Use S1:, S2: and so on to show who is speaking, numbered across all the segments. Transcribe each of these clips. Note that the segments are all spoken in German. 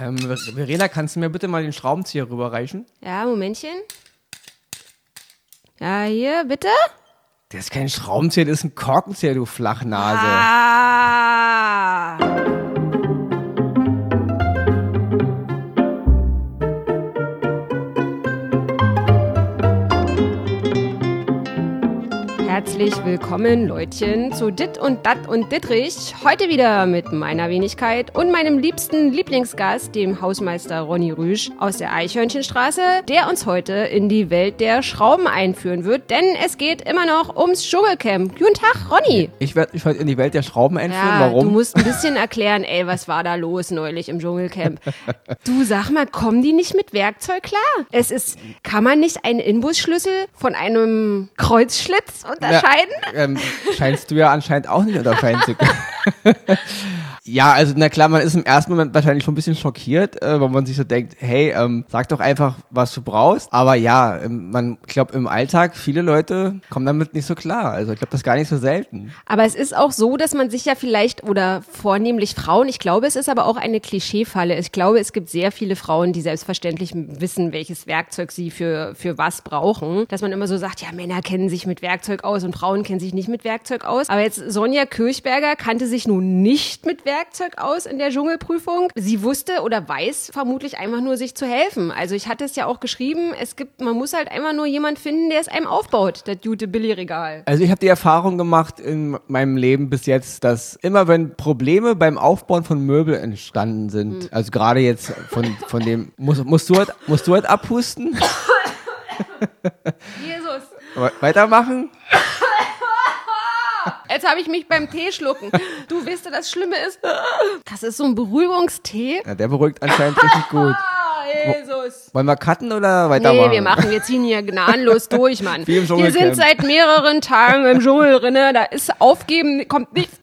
S1: Ähm, Verena, kannst du mir bitte mal den Schraubenzieher rüberreichen?
S2: Ja, Momentchen. Ja, hier, bitte?
S1: Das ist kein Schraubenzieher, das ist ein Korkenzieher, du Flachnase.
S2: Ah. Herzlich willkommen, Leutchen, zu Dit und Dat und Dittrich. Heute wieder mit meiner Wenigkeit und meinem liebsten Lieblingsgast, dem Hausmeister Ronny Rüsch aus der Eichhörnchenstraße, der uns heute in die Welt der Schrauben einführen wird, denn es geht immer noch ums Dschungelcamp. Guten Tag, Ronny.
S1: Ich werde mich heute in die Welt der Schrauben einführen.
S2: Ja,
S1: Warum?
S2: du musst ein bisschen erklären, ey, was war da los neulich im Dschungelcamp? Du sag mal, kommen die nicht mit Werkzeug klar? Es ist, kann man nicht einen Inbusschlüssel von einem Kreuzschlitz unterscheiden?
S1: Ja, ähm, scheinst du ja anscheinend auch nicht unterscheiden zu können. ja, also na klar, man ist im ersten Moment wahrscheinlich schon ein bisschen schockiert, äh, weil man sich so denkt, hey, ähm, sag doch einfach, was du brauchst. Aber ja, ähm, man glaubt im Alltag, viele Leute kommen damit nicht so klar. Also ich glaube, das ist gar nicht so selten.
S2: Aber es ist auch so, dass man sich ja vielleicht, oder vornehmlich Frauen, ich glaube, es ist aber auch eine Klischeefalle. Ich glaube, es gibt sehr viele Frauen, die selbstverständlich wissen, welches Werkzeug sie für, für was brauchen. Dass man immer so sagt, ja, Männer kennen sich mit Werkzeug aus und Frauen kennen sich nicht mit Werkzeug aus. Aber jetzt Sonja Kirchberger kannte sich nun nicht mit Werkzeug aus in der Dschungelprüfung. Sie wusste oder weiß vermutlich einfach nur, sich zu helfen. Also ich hatte es ja auch geschrieben, es gibt, man muss halt einfach nur jemand finden, der es einem aufbaut, das gute Billigregal.
S1: Also ich habe die Erfahrung gemacht in meinem Leben bis jetzt, dass immer wenn Probleme beim Aufbauen von Möbel entstanden sind,
S2: Hm.
S1: also gerade jetzt von, von dem, musst, musst, du halt, musst du halt abhusten?
S2: Jesus.
S1: We- Weitermachen?
S2: Jetzt habe ich mich beim Tee schlucken. Du weißt, du, das Schlimme ist, das ist so ein Beruhigungstee.
S1: Ja, der beruhigt anscheinend richtig gut.
S2: Ah, Jesus.
S1: Wollen wir cutten oder weitermachen?
S2: Nee, wir machen, wir ziehen hier gnadenlos durch, Mann. Wir sind seit mehreren Tagen im Dschungel drinne, da ist Aufgeben, kommt nichts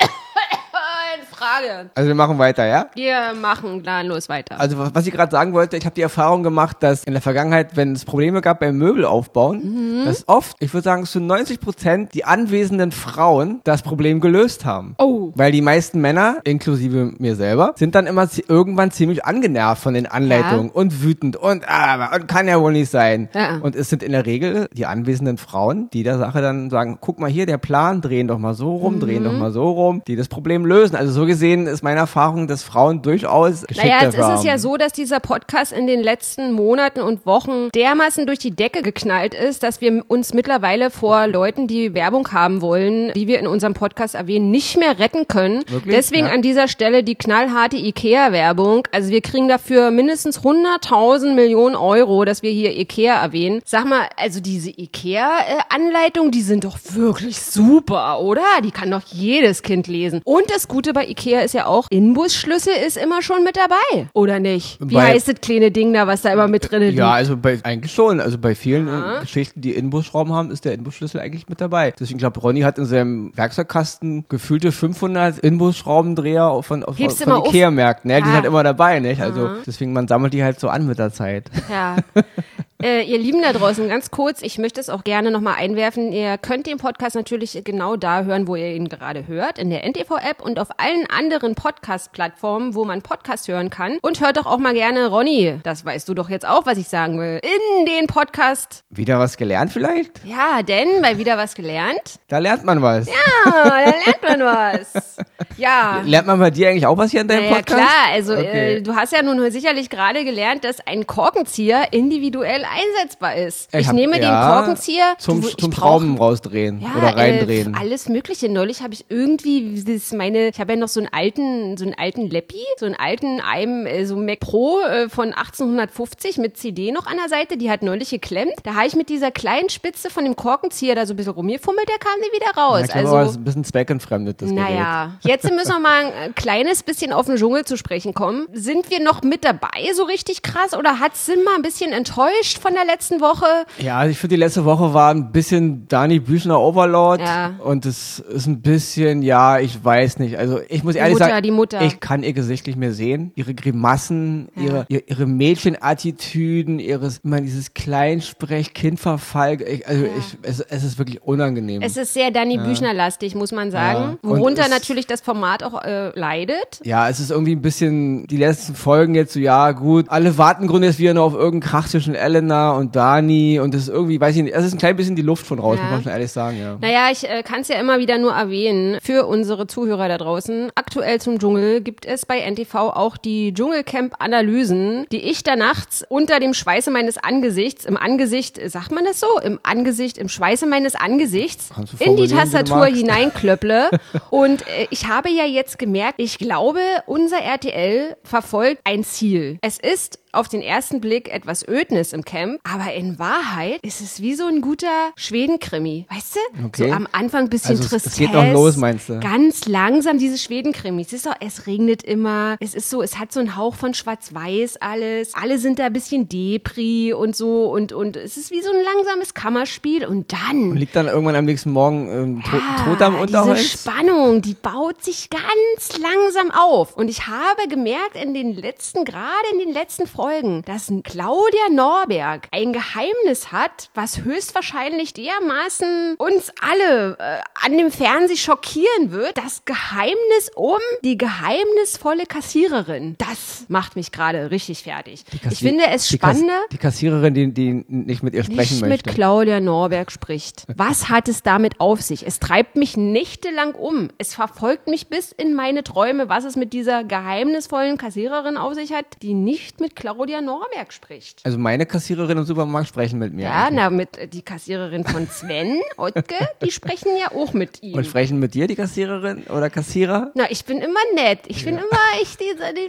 S2: Frage.
S1: Also wir machen weiter, ja?
S2: Wir machen gnadenlos weiter.
S1: Also was ich gerade sagen wollte, ich habe die Erfahrung gemacht, dass in der Vergangenheit, wenn es Probleme gab beim Möbelaufbauen,
S2: Mhm.
S1: dass oft, ich würde sagen zu 90 Prozent, die anwesenden Frauen das Problem gelöst haben.
S2: Oh.
S1: Weil die meisten Männer, inklusive mir selber, sind dann immer irgendwann ziemlich angenervt von den Anleitungen und wütend und aber und kann ja wohl nicht sein.
S2: Ja.
S1: Und es sind in der Regel die anwesenden Frauen, die der Sache dann sagen, guck mal hier, der Plan, drehen doch mal so rum, drehen
S2: Mhm.
S1: doch mal so rum, die das Problem lösen. Also so gesehen ist meine Erfahrung, dass Frauen durchaus geschickter
S2: Naja, jetzt ist es ja so, dass dieser Podcast in den letzten Monaten und Wochen dermaßen durch die Decke geknallt ist, dass wir uns mittlerweile vor Leuten, die Werbung haben wollen, die wir in unserem Podcast erwähnen, nicht mehr retten können.
S1: Wirklich?
S2: Deswegen
S1: Ja.
S2: an dieser Stelle die knallharte IKEA-Werbung. Also wir kriegen dafür mindestens 100.000 Millionen Euro, dass wir hier IKEA erwähnen. Sag mal, also diese IKEA-Anleitung, die sind doch wirklich super, oder? Die kann doch jedes Kind lesen. Und das Gute bei IKEA ist ja auch, Inbusschlüssel ist immer schon mit dabei, oder nicht? Wie
S1: Bei-
S2: heißt das kleine Ding da, was da immer mit drin liegt?
S1: Ja, also bei, eigentlich schon. Also bei vielen äh, Geschichten, die Inbusschrauben haben, ist der Inbusschlüssel eigentlich mit dabei. Deswegen glaube Ronny hat in seinem Werkzeugkasten gefühlte 500 Inbusschraubendreher von, von,
S2: Hebst
S1: von? Ikea-Märkten. Ja, die
S2: Ah.
S1: sind halt immer dabei, nicht? Also deswegen, man sammelt die halt so an mit der Zeit.
S2: Ja. Äh, ihr Lieben da draußen, ganz kurz, ich möchte es auch gerne nochmal einwerfen. Ihr könnt den Podcast natürlich genau da hören, wo ihr ihn gerade hört, in der NTV-App und auf allen anderen Podcast-Plattformen, wo man Podcast hören kann. Und hört doch auch mal gerne Ronny, das weißt du doch jetzt auch, was ich sagen will, in den Podcast.
S1: Wieder was gelernt vielleicht?
S2: Ja, denn bei wieder was gelernt.
S1: Da lernt man was.
S2: Ah, da lernt man was. Ja.
S1: Lernt man bei dir eigentlich auch was hier in deinem
S2: Ja,
S1: Podcast?
S2: klar, also
S1: Okay.
S2: äh, du hast ja nun sicherlich gerade gelernt, dass ein Korkenzieher individuell einsetzbar ist. Ich,
S1: hab-
S2: nehme
S1: ja,
S2: den Korkenzieher
S1: zum,
S2: du, ich
S1: zum
S2: brauch-
S1: Schrauben rausdrehen
S2: ja,
S1: oder reindrehen.
S2: Äh, alles Mögliche. Neulich habe ich irgendwie das meine, ich habe ja noch so einen alten, so einen alten Leppi, so einen alten einem äh, so Mac Pro äh, von 1850 mit CD noch an der Seite. Die hat neulich geklemmt. Da habe ich mit dieser kleinen Spitze von dem Korkenzieher da so ein bisschen rumgefummelt, der kam nie wieder raus.
S1: ich glaube,
S2: also
S1: aber ein bisschen zweckentfremdet, das Gerät.
S2: naja, jetzt müssen wir mal ein kleines bisschen auf den Dschungel zu sprechen kommen. Sind wir noch mit dabei so richtig krass oder hat Sim mal ein bisschen enttäuscht enttäuscht von der letzten Woche?
S1: Ja, also ich finde, die letzte Woche war ein bisschen Dani Büchner Overlord.
S2: Ja.
S1: Und es ist ein bisschen, ja, ich weiß nicht. Also ich muss ehrlich
S2: Mutter,
S1: sagen,
S2: die Mutter.
S1: ich kann ihr Gesicht nicht mehr sehen. Ihre Grimassen,
S2: Ja.
S1: ihre, ihre, ihre Mädchenattitüden, ihres, immer dieses Kleinsprech, Kindverfall. Ich, also ich, es, es ist wirklich unangenehm.
S2: Es ist sehr Danny Büchner-lastig, muss man sagen.
S1: Ja.
S2: Worunter natürlich das Format auch äh, leidet.
S1: Ja, es ist irgendwie ein bisschen, die letzten Folgen jetzt so, ja, gut, alle warten jetzt wieder nur auf irgendeinen Krach zwischen Elena und Dani und das ist irgendwie, weiß ich nicht, es ist ein klein bisschen die Luft von raus,
S2: Ja.
S1: muss man schon ehrlich sagen, ja.
S2: Naja, ich äh, kann es ja immer wieder nur erwähnen für unsere Zuhörer da draußen. Aktuell zum Dschungel gibt es bei NTV auch die Dschungelcamp-Analysen, die ich da nachts unter dem Schweiße meines Angesichts, im Angesicht, sagt man das so? Im Angesicht, im Schweiße meines Angesichts in die Tastatur hineinklöpple. Und äh, ich habe ja jetzt gemerkt, ich glaube, unser RTL verfolgt ein Ziel. Es ist auf den ersten Blick etwas Ödnis im Camp, aber in Wahrheit ist es wie so ein guter Schwedenkrimi. Weißt du?
S1: Okay.
S2: So am Anfang ein bisschen
S1: Also es-
S2: Tristesse.
S1: es geht noch los, meinst du?
S2: Ganz langsam diese Schwedenkrimis. Es ist doch, es regnet immer. Es ist so, es hat so einen Hauch von Schwarz-Weiß alles. Alle sind da ein bisschen Depri und so und, und es ist wie so ein langsames Kammerspiel und dann.
S1: Und liegt dann irgendwann am nächsten Morgen ähm, to
S2: Ah,
S1: tot am
S2: Diese
S1: Unterholz?
S2: Spannung, die baut sich ganz langsam auf. Und ich habe gemerkt in den letzten, gerade in den letzten Folgen, dass Claudia Norberg ein Geheimnis hat, was höchstwahrscheinlich dermaßen uns alle äh, an dem Fernseh schockieren wird. Das Geheimnis um die geheimnisvolle Kassiererin. Das macht mich gerade richtig fertig. Ich finde es
S1: die Kass-
S2: spannender.
S1: Die Kassiererin, die, die nicht mit ihr sprechen
S2: nicht mit
S1: möchte.
S2: Claudia Norberg spricht. Was hat es damit auf sich? Es treibt mich nächtelang um. Es verfolgt mich bis in meine Träume, was es mit dieser geheimnisvollen Kassiererin auf sich hat, die nicht mit Claudia Norberg spricht.
S1: Also meine Kassiererin im Supermarkt sprechen mit mir.
S2: Ja,
S1: eigentlich.
S2: na, mit äh, die Kassiererin von Sven, Ottke, die sprechen ja auch mit ihm.
S1: Und sprechen mit dir, die Kassiererin oder Kassierer?
S2: Na, ich bin immer nett. Ich bin immer, ich die,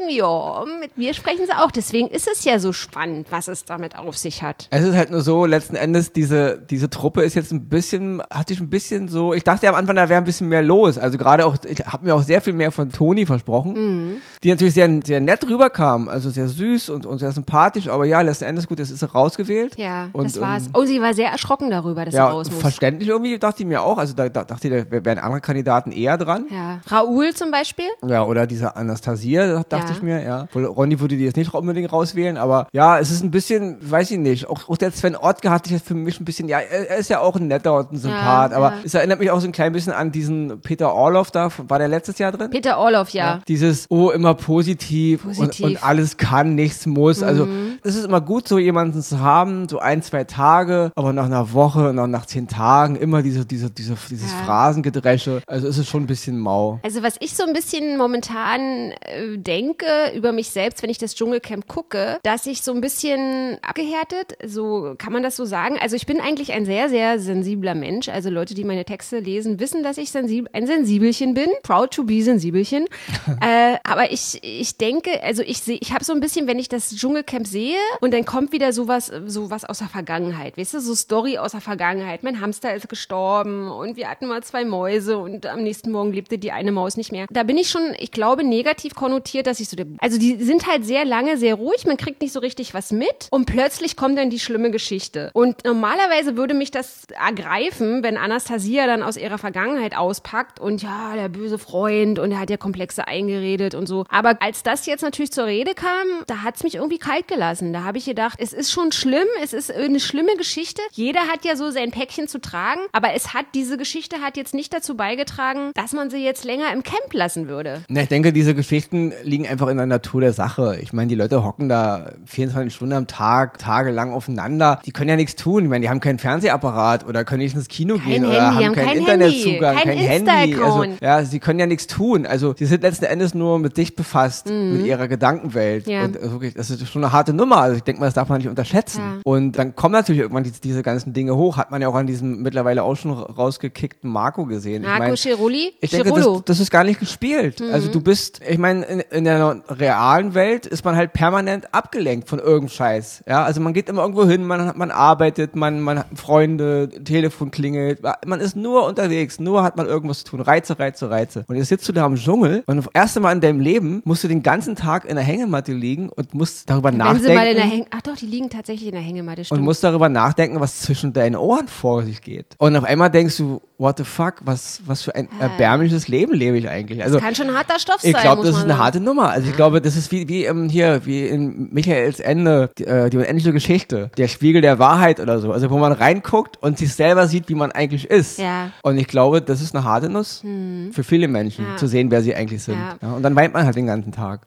S2: die, ja, mit mir sprechen sie auch. Deswegen ist es ja so spannend, was es damit auf sich hat.
S1: Es ist halt nur so, letzten Endes, diese, diese Truppe ist jetzt ein bisschen, hatte ich ein bisschen so, ich dachte ja am Anfang, da wäre ein bisschen mehr los. Also gerade auch, ich habe mir auch sehr viel mehr von Toni versprochen,
S2: Mhm.
S1: Die natürlich sehr, sehr nett rüberkam, also sehr süß und, und sehr sympathisch, aber ja, letzten Endes, gut, jetzt ist sie rausgewählt.
S2: Ja,
S1: und,
S2: das war's.
S1: ähm,
S2: Oh, sie war sehr erschrocken darüber, dass sie
S1: ja,
S2: raus muss.
S1: verständlich irgendwie, dachte ich mir auch. Also da, da dachte ich, da wären andere Kandidaten eher dran.
S2: Ja. Raoul zum Beispiel?
S1: Ja, oder diese Anastasia, da dachte
S2: Ja.
S1: ich mir, ja. Ronny würde die jetzt nicht unbedingt rauswählen, aber ja, es ist ein bisschen, weiß ich nicht, auch, auch der Sven Ottke hatte ich jetzt für mich ein bisschen, ja, er, er ist ja auch ein netter und ein Sympath,
S2: Ja,
S1: aber es erinnert mich auch so ein klein bisschen an diesen Peter Orloff da, war der letztes Jahr drin?
S2: Peter Orloff, ja.
S1: Dieses, oh, immer positiv,
S2: Positiv.
S1: Und, und alles kann, nichts muss. Also
S2: Mhm.
S1: Es ist immer gut, so jemanden zu haben, so ein, zwei Tage, aber nach einer Woche und auch nach zehn Tagen immer diese, diese, diese, dieses
S2: Ja.
S1: Phrasengedresche. Also es ist schon ein bisschen mau.
S2: Also was ich so ein bisschen momentan äh, denke über mich selbst, wenn ich das Dschungelcamp gucke, dass ich so ein bisschen abgehärtet, so kann man das so sagen. Also ich bin eigentlich ein sehr, sehr sensibler Mensch. Also Leute, die meine Texte lesen, wissen, dass ich sensib ein Sensibelchen bin. Proud to be Sensibelchen. äh, aber ich, ich denke, also ich sehe, ich habe so ein bisschen, wenn ich das Dschungelcamp sehe und dann kommt wieder sowas, sowas aus der Vergangenheit, weißt du, so Story aus der Vergangenheit. Mein Hamster ist gestorben und wir hatten mal zwei Mäuse und am nächsten Morgen lebte die eine Maus nicht mehr. Da bin ich schon, ich glaube, negativ konnotiert, dass ich so, also die sind halt sehr lange sehr ruhig, man kriegt nicht so richtig was mit und plötzlich kommt dann die schlimme Geschichte. Und normalerweise würde mich das ergreifen, wenn Anastasia dann aus ihrer Vergangenheit auspackt und ja, der böse Freund und er hat ja Komplexe eingeredet und so. Aber als das jetzt natürlich zur Rede kam, da hat's mich irgendwie kalt gelassen. Da habe ich gedacht, es ist schon schlimm, es ist eine schlimme Geschichte. Jeder hat ja so sein Päckchen zu tragen, aber es hat, diese Geschichte hat jetzt nicht dazu beigetragen, dass man sie jetzt länger im Camp lassen würde.
S1: Na, ich denke, diese Geschichten liegen einfach in der Natur der Sache. Ich meine, die Leute hocken da 24 Stunden am Tag, tagelang aufeinander. Die können ja nichts tun. Ich meine, die haben keinen Fernsehapparat oder können nicht ins Kino
S2: Kein
S1: gehen oder
S2: Handy,
S1: haben
S2: haben
S1: keinen
S2: kein
S1: Internetzugang, kein
S2: kein
S1: Handy. Also, ja, sie können ja nichts tun. Also, die sind letzten Endes nur mit dich befasst, mit ihrer Gedankenwelt.
S2: Mhm. Ja.
S1: Und wirklich, das ist schon eine harte Nummer. Also, ich denke mal, das darf man nicht unterschätzen.
S2: Ja.
S1: Und dann kommen natürlich irgendwann die, diese ganzen Dinge hoch. Hat man ja auch an diesem mittlerweile auch schon rausgekickten Marco gesehen. Ich
S2: Marco
S1: mein,
S2: Cirulli?
S1: ich denke, das, das ist gar nicht gespielt.
S2: Mhm.
S1: Also du bist, ich meine, in, in der realen Welt ist man halt permanent abgelenkt von irgendeinem Scheiß. Ja, also man geht immer irgendwo hin, man, man arbeitet, man, man hat Freunde, Telefon klingelt, man ist nur unterwegs, nur hat man irgendwas zu tun. Reize, Reize, Reize. Und jetzt sitzt du da im Dschungel und das erste Mal in deinem Leben musst du den ganzen Tag in der Hängematte liegen und musst darüber nachdenken.
S2: Mal in der Häng Ach doch, die liegen tatsächlich in der Hängematte, stimmt.
S1: und musst darüber nachdenken, was zwischen deinen Ohren vor sich geht. Und auf einmal denkst du, what the fuck, was, was für ein erbärmliches Leben lebe ich eigentlich? Also,
S2: Kann schon harter Stoff
S1: ich
S2: sein,
S1: glaube,
S2: muss
S1: das ist eine
S2: sagen.
S1: harte Nummer. Also ich glaube, das ist wie, wie ähm, hier, wie in Michaels Ende, die, äh, die unendliche Geschichte, der Spiegel der Wahrheit oder so. Also wo man reinguckt und sich selber sieht, wie man eigentlich ist.
S2: Ja. Hm.
S1: Und ich glaube, das ist eine harte Nuss für viele Menschen,
S2: Ja.
S1: zu sehen, wer sie eigentlich sind.
S2: Ja,
S1: und dann weint man halt den ganzen Tag.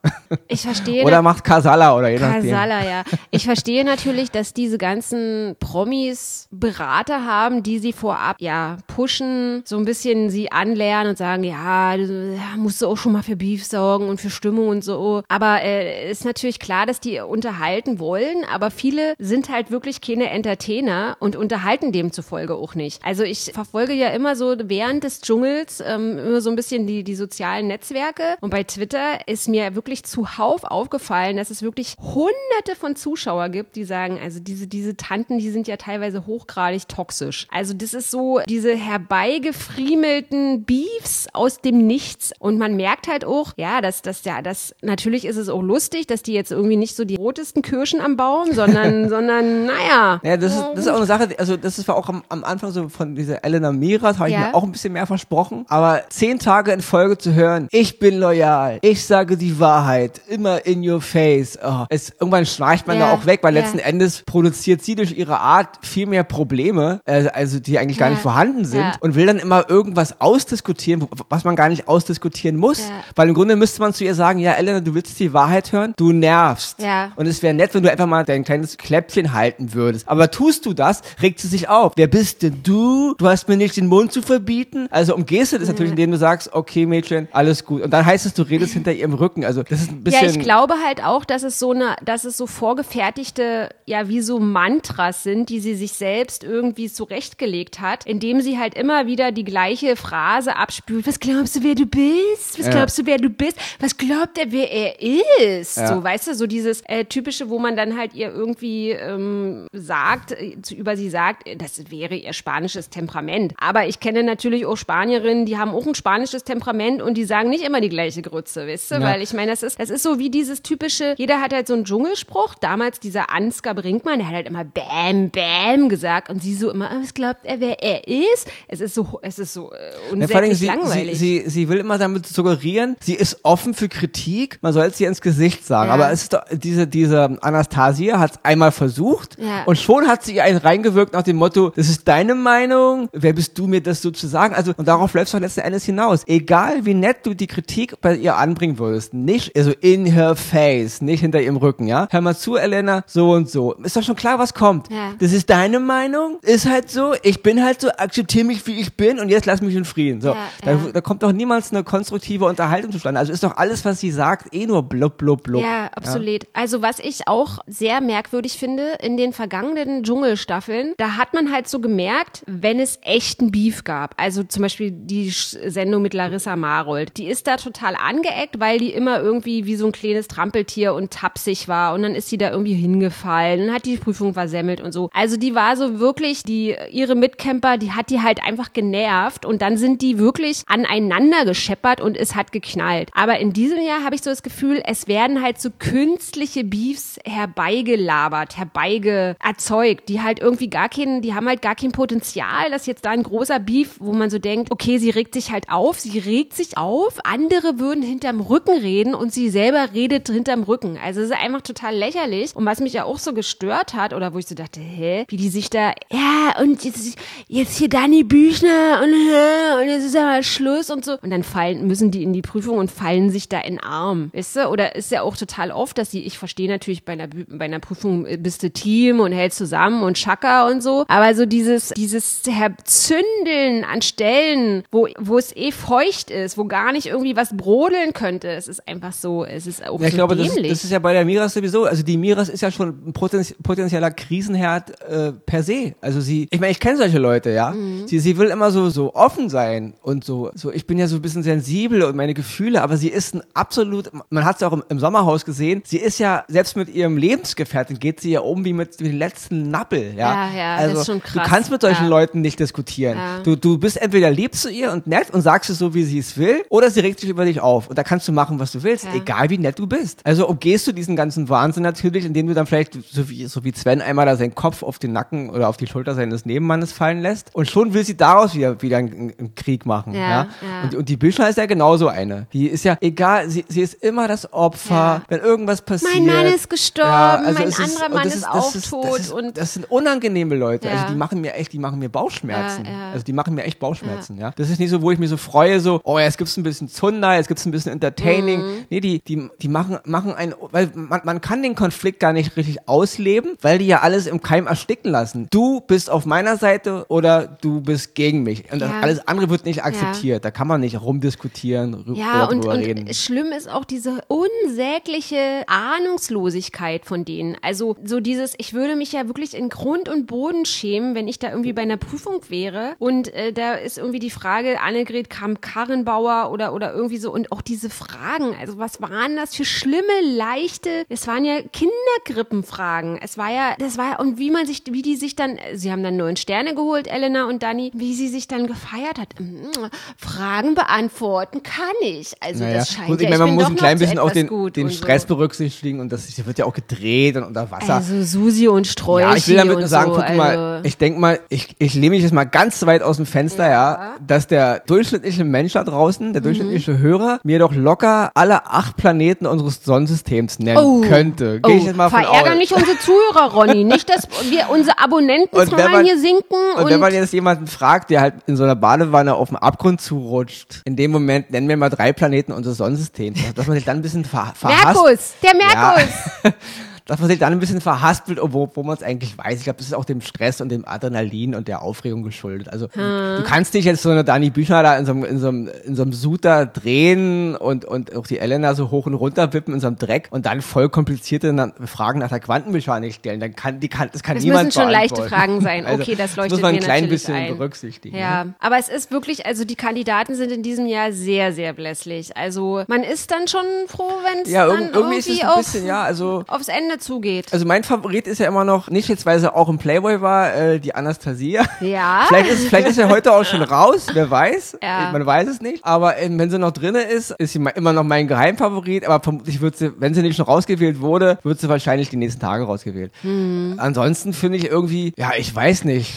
S2: Ich verstehe
S1: oder macht Kasala oder je nachdem.
S2: Kasala, ja. Ich verstehe natürlich, dass diese ganzen Promis Berater haben, die sie vorab ja pushen, so ein bisschen sie anlernen und sagen, ja, musst du auch schon mal für Beef sorgen und für Stimmung und so. Aber äh, ist natürlich klar, dass die unterhalten wollen, aber viele sind halt wirklich keine Entertainer und unterhalten demzufolge auch nicht. Also ich verfolge ja immer so während des Dschungels ähm, immer so ein bisschen die, die sozialen Netzwerke und bei Twitter ist mir wirklich zuhauf aufgefallen, dass es wirklich hunderte von Zuschauer gibt, die sagen, also diese, diese Tanten, die sind ja teilweise hochgradig toxisch. Also das ist so diese herbeigefriemelten Beefs aus dem Nichts und man merkt halt auch, ja, dass das ja, das natürlich ist es auch lustig, dass die jetzt irgendwie nicht so die rotesten Kirschen am Baum, sondern, sondern, naja.
S1: Ja, das ist, das ist auch eine Sache, also das war auch am, am Anfang so von dieser Elena Miras, habe ich
S2: Ja.
S1: mir auch ein bisschen mehr versprochen. Aber zehn Tage in Folge zu hören, ich bin loyal, ich sage die Wahrheit, immer in your face. Oh, es, irgendwann schnarcht man
S2: Ja,
S1: da auch weg, weil
S2: ja.
S1: letzten Endes produziert sie durch ihre Art viel mehr Probleme, äh, also die eigentlich gar nicht vorhanden sind und will dann immer irgendwas ausdiskutieren, was man gar nicht ausdiskutieren muss. Weil im Grunde müsste man zu ihr sagen, ja, Elena, du willst die Wahrheit hören, du nervst. Und es wäre nett, wenn du einfach mal dein kleines Kläppchen halten würdest. Aber tust du das, regt sie sich auf. Wer bist denn du? Du hast mir nicht den Mund zu verbieten. Also umgehst du das natürlich, indem du sagst, okay Mädchen, alles gut. Und dann heißt es, du redest hinter ihrem Rücken. Also das ist ein bisschen...
S2: Ja, ich glaube halt auch, dass es so eine, dass es so vorgefertigte, ja, wie so Mantras sind, die sie sich selbst irgendwie zurechtgelegt hat, indem sie halt immer wieder die gleiche Phrase abspült. Was glaubst du, wer du bist? Was
S1: Ja.
S2: glaubst du, wer du bist? Was glaubt er, wer er ist?
S1: Ja.
S2: So, weißt du, so dieses äh, typische, wo man dann halt ihr irgendwie ähm, sagt, äh, über sie sagt, äh, das wäre ihr spanisches Temperament. Aber ich kenne natürlich auch Spanierinnen, die haben auch ein spanisches Temperament und die sagen nicht immer die gleiche Grütze, weißt du?
S1: Ja.
S2: Weil ich meine, das ist, das ist so wie dieses typische, jeder hat halt so einen Dschungelspruch. Damals dieser Ansgar Brinkmann, der hat halt immer Bam, Bam gesagt und sie so immer, "Ah, was glaubt er, wer er ist? Es ist so, es ist so äh,
S1: Ja,
S2: unsäglich
S1: sie,
S2: langweilig.
S1: Sie, sie, sie will immer damit suggerieren, sie ist offen für Kritik, man soll es ihr ins Gesicht sagen.
S2: Ja.
S1: Aber es ist doch, diese, diese Anastasia hat es einmal versucht
S2: Ja.
S1: und schon hat sie ihr einen reingewirkt nach dem Motto, das ist deine Meinung, wer bist du mir das so zu sagen? Also, und darauf läuft es doch letzten Endes hinaus. Egal wie nett du die Kritik bei ihr anbringen würdest, nicht, also in her face, nicht hinter ihrem Rücken, ja? Hör mal zu, Elena, so und so. Ist doch schon klar, was kommt.
S2: Ja.
S1: Das ist deine Meinung, ist halt so, ich bin halt so, akzeptiere mich, wie ich bin und jetzt lass mich in Frieden. So,
S2: Ja,
S1: da, da kommt doch niemals eine konstruktive Unterhaltung zustande. Also ist doch alles, was sie sagt, eh nur blub, blub, blub.
S2: Ja, absolut. Also was ich auch sehr merkwürdig finde, in den vergangenen Dschungelstaffeln, da hat man halt so gemerkt, wenn es echten Beef gab, also zum Beispiel die Sendung mit Larissa Marold, die ist da total angeeckt, weil die immer irgendwie wie so ein kleines Trampeltier und tapsig war und dann ist sie da irgendwie hingefallen hat die Prüfung versemmelt und so. Also die war so wirklich, die, ihre Mitcamper, die hat die halt einfach genervt und dann sind die wirklich aneinander gescheppert und es hat geknallt. Aber in diesem Jahr habe ich so das Gefühl, es werden halt so künstliche Beefs herbeigelabert, herbeige erzeugt, die halt irgendwie gar keinen, die haben halt gar kein Potenzial, dass jetzt da ein großer Beef, wo man so denkt, okay, sie regt sich halt auf, sie regt sich auf, andere würden hinterm Rücken reden und sie selber redet hinterm Rücken. Also es ist einfach total lächerlich. Und was mich ja auch so gestört hat, oder wo ich so dachte, hä, wie die sich da, ja, und jetzt, jetzt hier Dani Büchner und, und jetzt ist aber Schluss und so. Und dann fallen, müssen die in die Prüfung und fallen sich da in den Arm. Weißt du? Oder ist ja auch total oft, dass die, ich verstehe natürlich bei einer, bei einer Prüfung bist du Team und hältst zusammen und Chaka und so. Aber so dieses, dieses Herzündeln an Stellen, wo, wo es eh feucht ist, wo gar nicht irgendwie was brodeln könnte. Es ist einfach so, es ist auch
S1: Ja, ich
S2: so
S1: glaube, das, ist-
S2: dämlich.
S1: das ist ja bei der Miras sowieso. Also die Miras ist ja schon ein potenz potenzieller Krisenherd äh, per se. Also sie, ich meine, ich kenne solche Leute, ja.
S2: Mhm.
S1: Sie, sie will immer so so offen sein und so so. Ich bin ja so ein bisschen sensibel und meine Gefühle, aber sie ist ein absolut. Man hat es auch im, im Sommerhaus gesehen. Sie ist ja selbst mit ihrem Lebensgefährten geht sie ja um wie mit dem letzten Nappel, ja.
S2: Ja, ja,
S1: also
S2: das ist schon krass.
S1: du kannst mit solchen
S2: Ja.
S1: Leuten nicht diskutieren.
S2: Ja.
S1: Du du bist entweder lieb zu ihr und nett und sagst es so, wie sie es will, oder sie regt sich über dich auf und da kannst du machen, was du willst,
S2: Ja.
S1: egal wie nett du bist. Also umgehst du diesen ganzen Wahnsinn natürlich, indem du dann vielleicht, so wie, so wie Sven einmal da seinen Kopf auf den Nacken oder auf die Schulter seines Nebenmannes fallen lässt. Und schon will sie daraus wieder, wieder einen, einen Krieg machen. Ja, ja? Und, und die Büchner ist ja genauso eine. Die ist ja, egal, sie, sie ist immer das Opfer, wenn irgendwas passiert.
S2: Mein Mann ist gestorben,
S1: also
S2: mein anderer Mann
S1: das
S2: ist
S1: das
S2: auch
S1: das
S2: tot
S1: ist,
S2: und-
S1: das sind unangenehme Leute. Also die machen mir echt, die machen mir Bauchschmerzen. Also die machen mir echt Bauchschmerzen, ja. Das ist nicht so, wo ich mich so freue, so, oh, jetzt gibt's ein bisschen Zunder, jetzt gibt's ein bisschen Entertaining.
S2: Mhm.
S1: Nee, die, die, die machen, machen ein, weil man, man kann den Konflikt gar nicht richtig ausleben, weil die ja alles im Keim ersticken lassen. Du bist auf meiner Seite oder du bist gegen mich. Und
S2: Ja.
S1: alles andere wird nicht akzeptiert. Da kann man nicht rumdiskutieren,
S2: Ja, und, und
S1: reden.
S2: schlimm ist auch diese unsägliche Ahnungslosigkeit von denen. Also so dieses, ich würde mich ja wirklich in Grund und Boden schämen, wenn ich da irgendwie bei einer Prüfung wäre und äh, da ist irgendwie die Frage, Annegret Kramp-Karrenbauer oder, oder irgendwie so und auch diese Fragen, also was waren das für schlimme, leichte, es waren ja Kindergrippenfragen. Es war ja, das war ja, und wie man sich, wie die sich dann, sie haben dann neun Sterne geholt, Elena und Dani, wie sie sich dann gefeiert hat. Mm, Fragen beantworten kann ich. Also
S1: Naja,
S2: das scheint
S1: gut, ich
S2: ja,
S1: meine, man muss ein klein bisschen auch den, den Stress
S2: so.
S1: berücksichtigen und das das wird ja auch gedreht und unter Wasser.
S2: Also Susi und Sträuchi
S1: Ja, ich will damit nur sagen,
S2: so,
S1: guck
S2: also,
S1: mal, ich denk mal, ich, ich lehne mich jetzt mal ganz weit aus dem Fenster, ja. dass der durchschnittliche Mensch da draußen, der durchschnittliche Hörer, mir doch locker alle acht Planeten unseres Sonnensystems nennen
S2: Oh,
S1: könnte.
S2: Oh,
S1: Gehe ich jetzt mal von
S2: verärgern
S1: aus.
S2: nicht unsere Zuhörer, Ronny. Nicht, dass wir unsere Abonnentenzahlen
S1: man-
S2: hier sinken.
S1: Und wenn man jetzt jemanden fragt, der halt in so einer Badewanne auf dem Abgrund zurutscht, in dem Moment nennen wir mal drei Planeten unseres Sonnensystems, dass man sich dann ein bisschen ver verhasst.
S2: Merkus, der Merkus.
S1: Ja. dass man sich dann ein bisschen verhaspelt, wo, wo man es eigentlich weiß. Ich glaube, das ist auch dem Stress und dem Adrenalin und der Aufregung geschuldet. Also du kannst dich jetzt so eine Dani Büchner da in so einem, in so einem, in so einem Suter drehen und, und auch die Elena so hoch und runter wippen in so einem Dreck und dann voll komplizierte Fragen nach der Quantenmechanik stellen. Dann kann die kann das kann
S2: Das
S1: niemand
S2: müssen schon leichte. Fragen sein.
S1: Also,
S2: Okay, das leuchtet
S1: muss man ein klein bisschen
S2: ein.
S1: berücksichtigen.
S2: Ja,
S1: Ne?
S2: aber es ist wirklich, also die Kandidaten sind in diesem Jahr sehr, sehr blässlich. Also man ist dann schon froh, wenn es
S1: Ja,
S2: dann
S1: irg- irgendwie ist es
S2: irgendwie
S1: ein
S2: auf,
S1: bisschen, ja, also
S2: aufs Ende zugeht.
S1: Also mein Favorit ist ja immer noch, nicht jetzt, weil sie auch im Playboy war, äh, die Anastasia.
S2: Ja.
S1: Vielleicht ist, vielleicht ist sie heute auch schon raus, wer weiß.
S2: Ja.
S1: Man weiß es nicht. Aber ähm, wenn sie noch drinne ist, ist sie me- immer noch mein Geheimfavorit. Aber vermutlich wird sie, wenn sie nicht schon rausgewählt wurde, wird sie wahrscheinlich die nächsten Tage rausgewählt.
S2: Hm.
S1: Ansonsten finde ich irgendwie, ja, ich weiß nicht.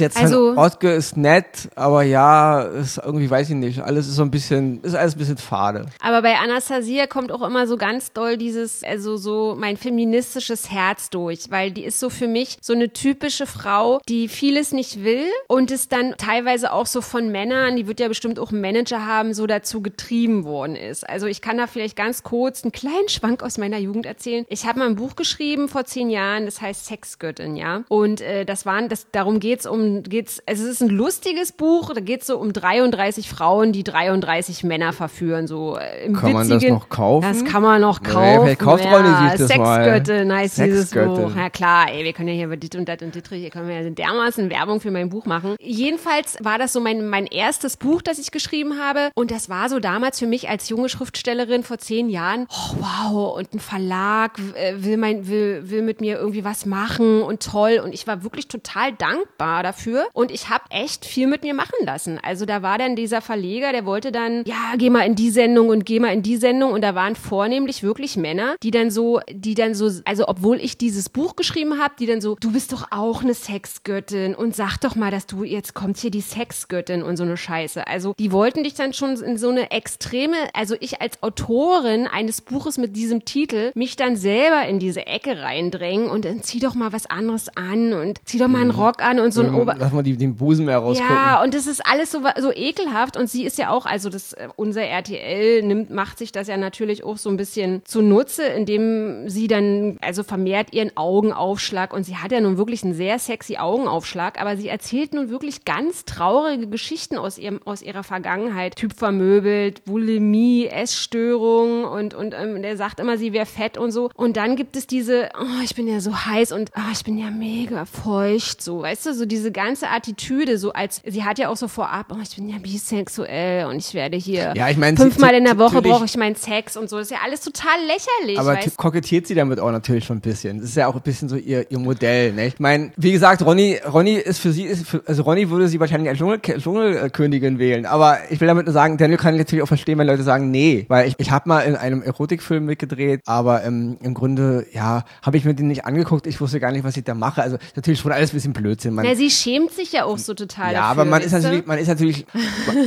S1: Jetzt
S2: Also-
S1: also, Oscar ist nett, aber ja, ist irgendwie, weiß ich nicht. Alles ist so ein bisschen, ist alles ein bisschen fade.
S2: Aber bei Anastasia kommt auch immer so ganz doll dieses, also so mein feministisches Herz durch, weil die ist so für mich so eine typische Frau, die vieles nicht will und es dann teilweise auch so von Männern, die wird ja bestimmt auch einen Manager haben, so dazu getrieben worden ist. Also ich kann da vielleicht ganz kurz einen kleinen Schwank aus meiner Jugend erzählen. Ich habe mal ein Buch geschrieben vor zehn Jahren, das heißt Sexgöttin, ja. Und äh, das waren, das, darum geht's um, geht's, also es ist ein lustiges Buch, da geht's so um 33 Frauen, die 33 Männer verführen, so äh, im
S1: Kann man das noch kaufen?
S2: Das kann man noch kaufen.
S1: vielleicht kauft Ronny sich das mal.
S2: Sexgöttin heißt dieses
S1: Sexgöttin.
S2: Buch. Ja klar, ey, wir können ja hier über dit und dat und dit, hier können wir ja dermaßen Werbung für mein Buch machen. Jedenfalls war das so mein, mein erstes Buch, das ich geschrieben habe und das war so damals für mich als junge Schriftstellerin vor zehn Jahren, oh wow, und ein Verlag äh, will, mein, will, will mit mir irgendwie was machen und toll und ich war wirklich total dankbar dafür und ich habe echt viel mit mir machen lassen. Also da war dann dieser Verleger, der wollte dann, ja, geh mal in die Sendung und geh mal in die Sendung und da waren vornehmlich wirklich Männer, die dann so, die dann so, also obwohl ich dieses Buch geschrieben habe, die dann so, du bist doch auch eine Sexgöttin und sag doch mal, dass du, jetzt kommt hier die Sexgöttin und so eine Scheiße. Also die wollten dich dann schon in so eine extreme, also ich als Autorin eines Buches mit diesem Titel, mich dann selber in diese Ecke reindrängen und dann zieh doch mal was anderes an und zieh doch mal einen Rock an und so ein Ober...
S1: Lass mal die, den Busen mehr rausgucken.
S2: Ja, und das ist alles so, so ekelhaft. Und sie ist ja auch, also das, äh, unser RTL nimmt, macht sich das ja natürlich auch so ein bisschen zunutze, indem sie dann, also vermehrt ihren Augenaufschlag. Und sie hat ja nun wirklich einen sehr sexy Augenaufschlag, aber sie erzählt nun wirklich ganz traurige Geschichten aus ihrem, aus ihrer Vergangenheit. Typ vermöbelt, Bulimie, Essstörung und, und ähm, der sagt immer, sie wäre fett und so. Und dann gibt es diese, oh, ich bin ja so heiß und oh, ich bin ja mega feucht, so, weißt du, so diese diese ganze Attitüde, so als, sie hat ja auch so vorab, oh, ich bin ja bisexuell und ich werde hier
S1: Ja, ich meine,
S2: fünfmal in der Woche brauche ich meinen Sex und so. Das ist ja alles total lächerlich.
S1: Aber kokettiert sie damit auch natürlich schon ein bisschen. Das ist ja auch ein bisschen so ihr, ihr Modell, ne? Ich meine, wie gesagt, Ronny, Ronny ist für sie, ist für, also Ronny würde sie wahrscheinlich als Dschungel, Dschungelkönigin wählen. Aber ich will damit nur sagen, Daniel kann natürlich auch verstehen, wenn Leute sagen, nee. Weil ich, ich habe mal in einem Erotikfilm mitgedreht, aber ähm, im Grunde, ja, habe ich mir den nicht angeguckt. Ich wusste gar nicht, was ich da mache. Also natürlich schon alles ein bisschen Blödsinn. Man,
S2: Na, sie schämt sich ja auch so total.
S1: ja,
S2: dafür,
S1: aber man ist natürlich, man ist natürlich,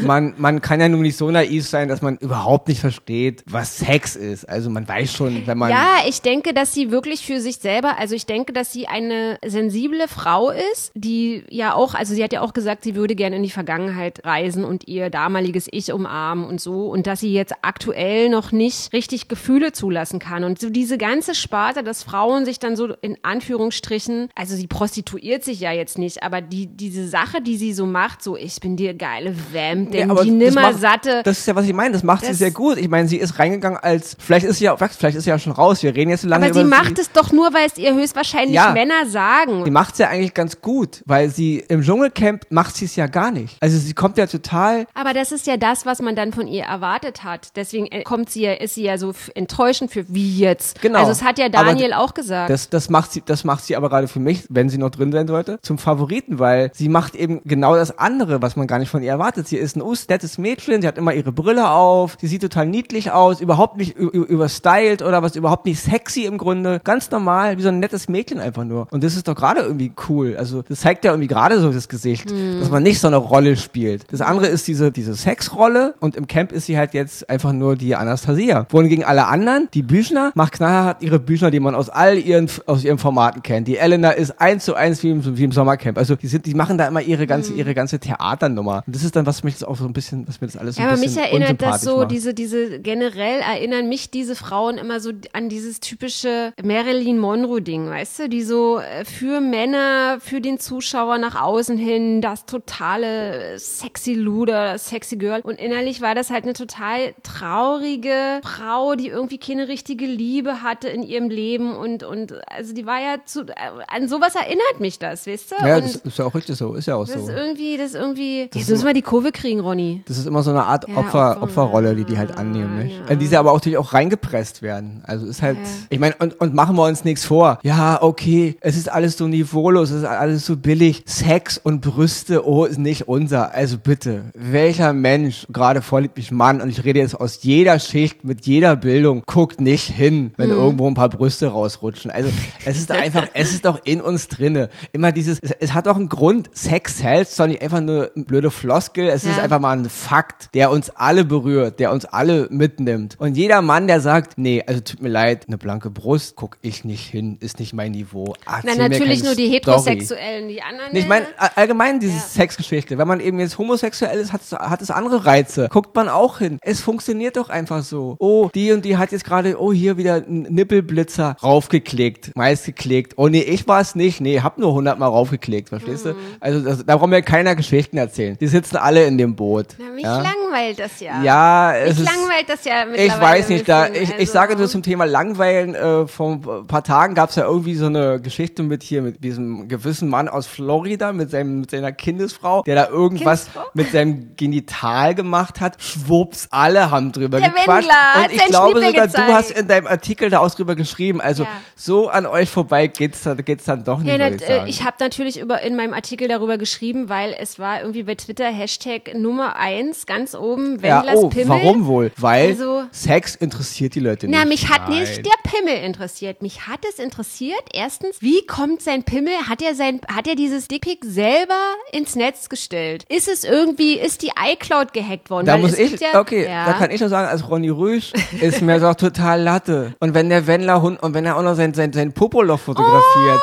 S1: man, man kann ja nun nicht so naiv sein, dass man überhaupt nicht versteht, was Sex ist. Also man weiß schon, wenn man
S2: Ja, ich denke, dass sie wirklich für sich selber, also ich denke, dass sie eine sensible Frau ist, die ja auch, also sie hat ja auch gesagt, sie würde gerne in die Vergangenheit reisen und ihr damaliges Ich umarmen und so und dass sie jetzt aktuell noch nicht richtig Gefühle zulassen kann und so diese ganze Sparte, dass Frauen sich dann so in Anführungsstrichen, also sie prostituiert sich ja jetzt nicht, aber die diese Sache, die sie so macht, so ich bin dir geile Vamp, denn
S1: Ja, aber
S2: die
S1: das macht-
S2: nimmersatte
S1: Das ist ja, was ich meine. Das macht sie
S2: Das-
S1: sehr gut. Ich meine, sie ist reingegangen als, vielleicht ist sie ja, vielleicht ist sie ja schon raus. Wir reden jetzt so lange
S2: aber sie
S1: über
S2: macht es doch nur, weil es ihr höchstwahrscheinlich
S1: Ja.
S2: Männer sagen.
S1: Die macht es ja eigentlich ganz gut, weil sie im Dschungelcamp macht sie es ja gar nicht. Also sie kommt ja total,
S2: Aber das ist ja das, was man dann von ihr erwartet hat. Deswegen äh, kommt sie ja, ist sie ja so enttäuschend für wie jetzt.
S1: Genau.
S2: Also es hat ja
S1: Aber
S2: Daniel auch gesagt.
S1: das, das macht sie, das macht sie aber gerade für mich, wenn sie noch drin sein sollte, zum Favoriten, weil sie macht eben genau das andere, was man gar nicht von ihr erwartet. Sie ist ein us, nettes Mädchen, sie hat immer ihre Brille auf, sie sieht total niedlich aus, überhaupt nicht überstylt oder was, überhaupt nicht sexy im Grunde. Ganz normal, wie so ein nettes Mädchen einfach nur. Und das ist doch gerade irgendwie cool. Also das zeigt ja irgendwie gerade so das Gesicht,
S2: Hm.
S1: dass man nicht so eine Rolle spielt. Das andere ist diese, diese Sexrolle und im Camp ist sie halt jetzt einfach nur die Anastasia. Wohingegen alle anderen, die Büchner, macht knallhart ihre Büchner, die man aus all ihren, aus ihren Formaten kennt. Die Elena ist eins zu eins wie im, wie im Sommercamp. Also die sind, die machen da immer ihre ganze,
S2: Hm.
S1: ihre ganze Theaternummer. Und das ist dann, was mich das auch so ein bisschen, was mir das alles so
S2: ja,
S1: ein
S2: aber
S1: bisschen
S2: mich erinnert das so,
S1: macht.
S2: diese, diese, generell erinnern mich diese Frauen immer so an dieses typische Marilyn Monroe-Ding, weißt du? Die so äh, für Männer, für den Zuschauer nach außen hin, das totale sexy Luder, sexy Girl. Und innerlich war das halt eine total traurige Frau, die irgendwie keine richtige Liebe hatte in ihrem Leben und, und, also die war ja zu, äh, an sowas erinnert mich das, weißt du?
S1: ja,
S2: und
S1: das ist ja auch richtig so, ist ja auch
S2: das
S1: so.
S2: ist irgendwie, das ist irgendwie,
S1: Das
S2: jetzt
S1: ist
S2: müssen wir die Kurve kriegen, Ronny.
S1: Das ist immer so eine Art
S2: Ja,
S1: Opfer,
S2: Opfer-
S1: Opferrolle, die die halt annehmen, nicht?
S2: ja.
S1: In die sie aber auch natürlich auch reingepresst werden. Also ist halt,
S2: Ja.
S1: ich meine, und, und machen wir uns nichts vor. Ja, okay, es ist alles so niveaulos, es ist alles so billig. Sex und Brüste, oh, ist nicht unser. Also bitte, welcher Mensch, gerade vorliebig Mann, und ich rede jetzt aus jeder Schicht, mit jeder Bildung, guckt nicht hin, wenn
S2: Hm.
S1: irgendwo ein paar Brüste rausrutschen. Also es ist einfach, es ist doch in uns drinne. Immer dieses, es, es hat doch einen Grund. Sex sells, ist doch nicht einfach nur eine blöde Floskel. Es ist
S2: Ja.
S1: einfach mal ein Fakt, der uns alle berührt, der uns alle mitnimmt. Und jeder Mann, der sagt, nee, also tut mir leid, eine blanke Brust, guck ich nicht hin, ist nicht mein Niveau.
S2: Na,
S1: mir
S2: natürlich nur die. Heterosexuellen, die anderen.
S1: Nee, Ich meine, all- allgemein diese
S2: Ja.
S1: Sexgeschichte. Wenn man eben jetzt homosexuell ist, hat es, hat es andere Reize. Guckt man auch hin. Es funktioniert doch einfach so. Oh, die und die hat jetzt gerade, oh, hier wieder ein Nippelblitzer raufgeklickt, meist geklickt. Oh nee, ich war es nicht. Nee, hab nur hundertmal raufgeklickt, verstehst
S2: Mhm.
S1: du? Also das, da braucht mir keiner Geschichten erzählen. Die sitzen alle in dem Boot.
S2: Na, mich
S1: ja?
S2: langweilt das ja.
S1: Ja, es
S2: Mich
S1: ist,
S2: langweilt das ja
S1: ich weiß nicht, da, ich, ich
S2: also-
S1: sage nur zum Thema Langweilen, äh, vor ein paar Tagen gab es ja irgendwie so eine Geschichte mit hier, mit diesem gewissen Mann aus Florida, mit, seinem, mit seiner Kindesfrau, der da irgendwas
S2: Kindesfrau?
S1: mit seinem Genital gemacht hat. Schwupps, alle haben drüber
S2: Der
S1: gequatscht.
S2: Wendler
S1: Und ich glaube sogar, du
S2: gezeigt.
S1: hast in deinem Artikel da auch drüber geschrieben. Also
S2: Ja.
S1: so an euch vorbei geht's, geht's dann doch nicht,
S2: Ja,
S1: ich
S2: äh, ich habe natürlich über, in meinem Artikel darüber geschrieben, weil es war irgendwie bei Twitter Hashtag Nummer eins ganz oben,
S1: ja,
S2: Wendlers
S1: oh,
S2: Pimmel.
S1: warum wohl? Weil
S2: Also-
S1: Sex interessiert die Leute nicht.
S2: Na, mich hat
S1: Nein.
S2: nicht der Pimmel interessiert. Mich hat es interessiert, erstens, wie kommt sein Pimmel, hat er sein, hat er dieses Dickpick selber ins Netz gestellt? Ist es irgendwie, ist die iCloud gehackt worden?
S1: Da
S2: Weil
S1: muss ich,
S2: ja,
S1: okay,
S2: ja.
S1: da kann ich nur sagen, als Ronny Rüsch ist mir doch total Latte. Und wenn der Wendler Hund, und wenn er auch noch sein, sein, sein Popoloch fotografiert,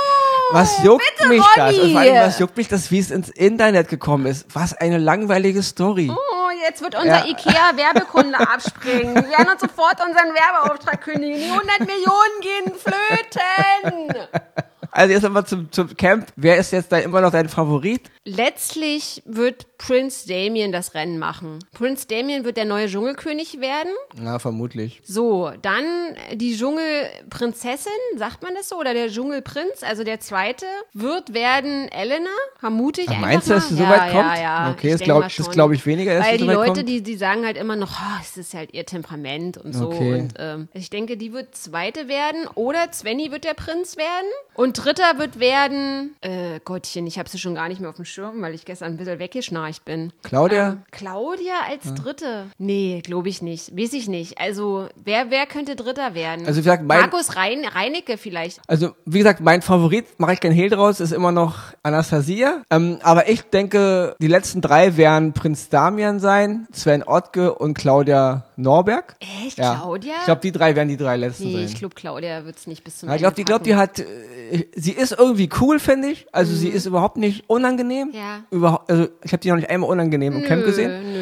S1: was juckt
S2: bitte,
S1: mich das? Und
S2: Ronny!
S1: vor allem, was juckt mich das, wie es ins Internet gekommen ist? Was eine langweilige Story.
S2: Oh, jetzt wird unser
S1: Ja.
S2: IKEA-Werbekunde abspringen. Wir werden uns sofort unseren Werbeauftrag kündigen. Die 100 Millionen gehen flöten.
S1: Also jetzt nochmal zum, zum Camp. Wer ist jetzt da immer noch dein Favorit?
S2: Letztlich wird Prince Damien das Rennen machen. Prince Damien wird der neue Dschungelkönig werden.
S1: Na, vermutlich.
S2: So, dann die Dschungelprinzessin, sagt man das so? Oder der Dschungelprinz, also der zweite, wird werden Elena, vermute ich
S1: Ach,
S2: einfach
S1: meinst du, dass es so
S2: ja,
S1: weit kommt?
S2: Ja, ja.
S1: Okay, das glaube glaub ich weniger, dass
S2: Weil die
S1: so
S2: Leute,
S1: kommt.
S2: die, die sagen halt immer noch, oh, es ist halt ihr Temperament und so.
S1: Okay.
S2: Und ähm, ich denke, die wird zweite werden. Oder Svenny wird der Prinz werden. Und dritter wird werden, äh, Gottchen, ich habe sie schon gar nicht mehr auf dem Schirm, weil ich gestern ein bisschen weggeschnarcht bin.
S1: Claudia?
S2: Ähm, Claudia als Dritte? Nee, glaube ich nicht. Weiß ich nicht. Also, wer, wer könnte Dritter werden?
S1: Also, wie gesagt, mein-
S2: Markus Rein, Reinecke vielleicht.
S1: Also, wie gesagt, mein Favorit, mache ich kein Hehl draus, ist immer noch Anastasia. Ähm, aber ich denke, die letzten drei werden Prinz Damian sein, Sven Ottke und Claudia Norberg.
S2: Echt,
S1: Ja.
S2: Claudia?
S1: Ich glaube, die drei werden die drei letzten
S2: nee,
S1: sein.
S2: ich glaube, Claudia wird es nicht bis zum
S1: Ja, ich
S2: Ende
S1: glaube, die, glaub, hat, äh, sie ist irgendwie cool, finde ich. Also sie ist überhaupt nicht unangenehm.
S2: Mhm. Ja.
S1: Überhaupt, also ich habe die noch nicht einmal unangenehm im Camp gesehen.
S2: Nö.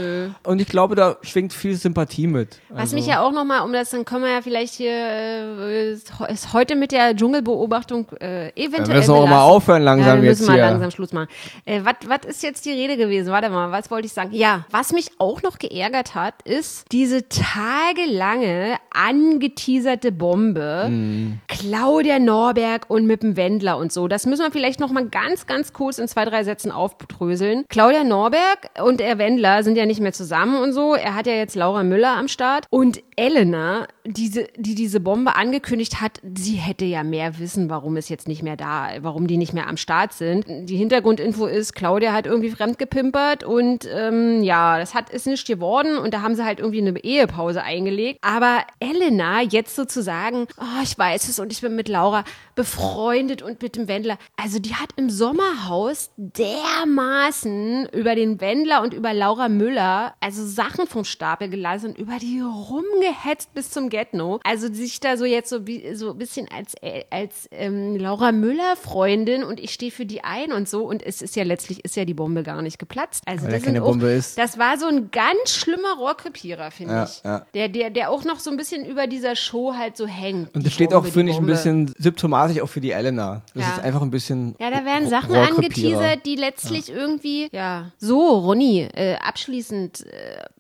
S1: Und ich glaube, da schwingt viel Sympathie mit.
S2: Was
S1: also,
S2: mich ja auch nochmal, um das, dann können wir ja vielleicht hier, äh, ist he- ist heute mit der Dschungelbeobachtung äh, eventuell
S1: wir müssen auch mal aufhören langsam
S2: ja, wir müssen
S1: jetzt
S2: mal
S1: hier.
S2: langsam Schluss machen. Äh, Was ist jetzt die Rede gewesen? Warte mal, was wollte ich sagen? Ja, was mich auch noch geärgert hat, ist diese tagelange angeteaserte Bombe.
S1: Mhm.
S2: Claudia Norberg und mit dem Wendler und so. Das müssen wir vielleicht noch mal ganz, ganz kurz in zwei, drei Sätzen aufdröseln. Claudia Norberg und der Wendler sind ja nicht mehr zusammen und so. Er hat ja jetzt Laura Müller am Start. Und Elena, diese, die diese Bombe angekündigt hat, sie hätte ja mehr wissen, warum es jetzt nicht mehr da, warum die nicht mehr am Start sind. Die Hintergrundinfo ist, Claudia hat irgendwie fremdgepimpert und ähm, ja, das hat ist nicht geworden und da haben sie halt irgendwie eine Ehepause eingelegt. Aber Elena jetzt sozusagen, oh, ich weiß es und ich bin mit Laura befreundet und mit dem Wendler. Also die hat im Sommerhaus dermaßen über den Wendler und über Laura Müller, also Sachen vom Stapel gelassen und über die rumgehetzt bis zum Get-No. Also sich da so jetzt so, wie, so ein bisschen als, äh, als ähm, Laura Müller Freundin und ich stehe für die ein und so und es ist ja letztlich ist ja die Bombe gar nicht geplatzt. Also
S1: Weil
S2: das
S1: keine
S2: auch,
S1: Bombe ist.
S2: das war so ein ganz schlimmer Rohrkrepierer, finde
S1: Ja,
S2: ich.
S1: ja.
S2: Der, der, der auch noch so ein bisschen über dieser Show halt so hängt.
S1: Und das steht
S2: Bombe,
S1: auch, finde ich, ein bisschen symptomatisch auch für die Elena. Das
S2: Ja.
S1: ist einfach ein bisschen.
S2: Ja, da werden Sachen angeteasert, die letztlich irgendwie, ja. So, Ronny, äh, abschließend,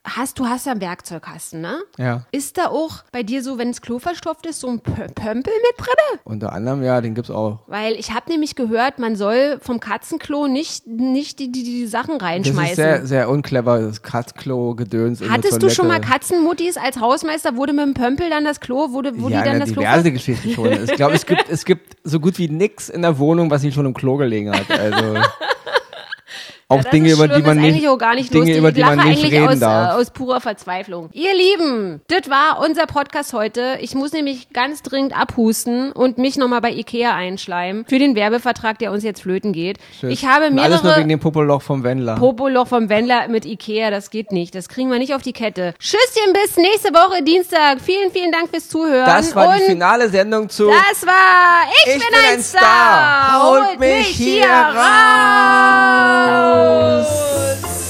S2: hast du hast da einen Werkzeugkasten, ne?
S1: Ja.
S2: Ist da auch bei dir so, wenn das Klo verstopft ist, so ein Pö Pömpel mit drin?
S1: Unter anderem, ja, den gibt's auch.
S2: Weil ich habe nämlich gehört, man soll vom Katzenklo nicht, nicht die, die, die Sachen
S1: Das
S2: reinschmeißen.
S1: ist sehr, sehr unclever, das der
S2: Hattest du schon mal. Katzenmuttis als Hausmeister, wurde mit dem Pömpel dann das Klo, wurde, wurde
S1: ja,
S2: die dann
S1: na,
S2: das Klo
S1: diverse Geschichten schon. Ich glaube, es gibt, es gibt so gut wie nix in der Wohnung, was nicht schon im Klo gelegen hat. Also auch
S2: Das
S1: Dinge, über die man nicht,
S2: eigentlich auch gar nicht
S1: Dinge,
S2: lustig.
S1: über
S2: ich
S1: die
S2: lache
S1: man nicht
S2: eigentlich
S1: reden
S2: aus,
S1: darf.
S2: Äh, aus purer Verzweiflung. Ihr Lieben, das war unser Podcast heute. Ich muss nämlich ganz dringend abhusten und mich nochmal bei Ikea einschleimen für den Werbevertrag, der uns jetzt flöten geht.
S1: Tschüss.
S2: Ich habe
S1: Und Alles nur
S2: mehrere
S1: wegen dem Popoloch vom Wendler.
S2: Popoloch vom Wendler mit Ikea, das geht nicht. Das kriegen wir nicht auf die Kette. Tschüsschen, bis nächste Woche Dienstag. Vielen, vielen Dank fürs Zuhören.
S1: das war
S2: und
S1: die finale Sendung zu
S2: das war Ich, bin, ein Star.
S1: Holt mich hier raus. Adios.